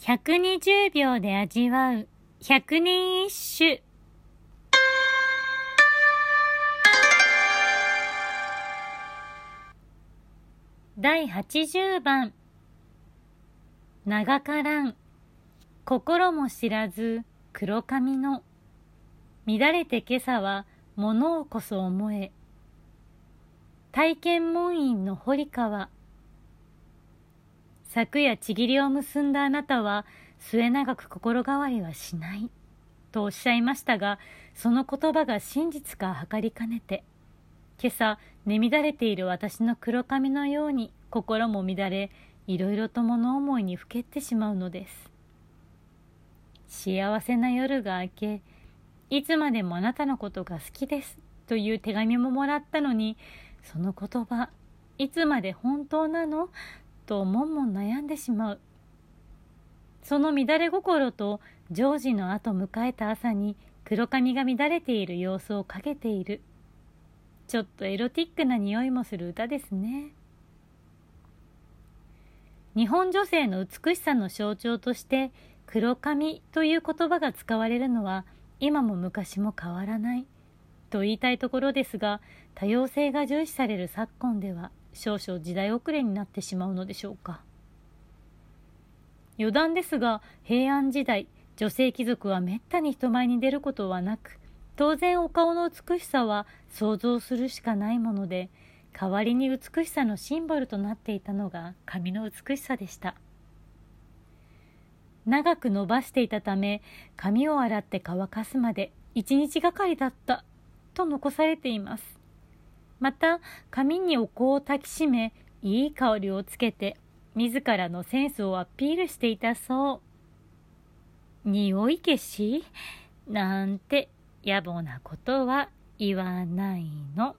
120秒で味わう。百人一首。第80番。長からん。心も知らず黒髪の。乱れて今朝は物をこそ思え。体験門院の堀川。昨夜ちぎりを結んだあなたは末永く心変わりはしない。とおっしゃいましたがその言葉が真実か測りかねて。今朝寝乱れている私の黒髪のように心も乱れいろいろと物思いにふけってしまうのです。幸せな夜が明けいつまでもあなたのことが好きですという手紙ももらったのにその言葉いつまで本当なの？ともんもん悩んでしまう。その乱れ心とジョージの後迎えた朝に黒髪が乱れている様子をかけている。ちょっとエロティックな匂いもする歌ですね。日本女性の美しさの象徴として黒髪という言葉が使われるのは今も昔も変わらないと言いたいところですが多様性が重視される昨今では少々時代遅れになってしまうのでしょうか。余談ですが平安時代女性貴族はめったに人前に出ることはなく当然お顔の美しさは想像するしかないもので代わりに美しさのシンボルとなっていたのが髪の美しさでした。長く伸ばしていたため髪を洗って乾かすまで一日がかりだったと残されています。また髪にお香を焚きしめいい香りをつけて自らのセンスをアピールしていたそう匂い消し？なんて野暮なことは言わないの。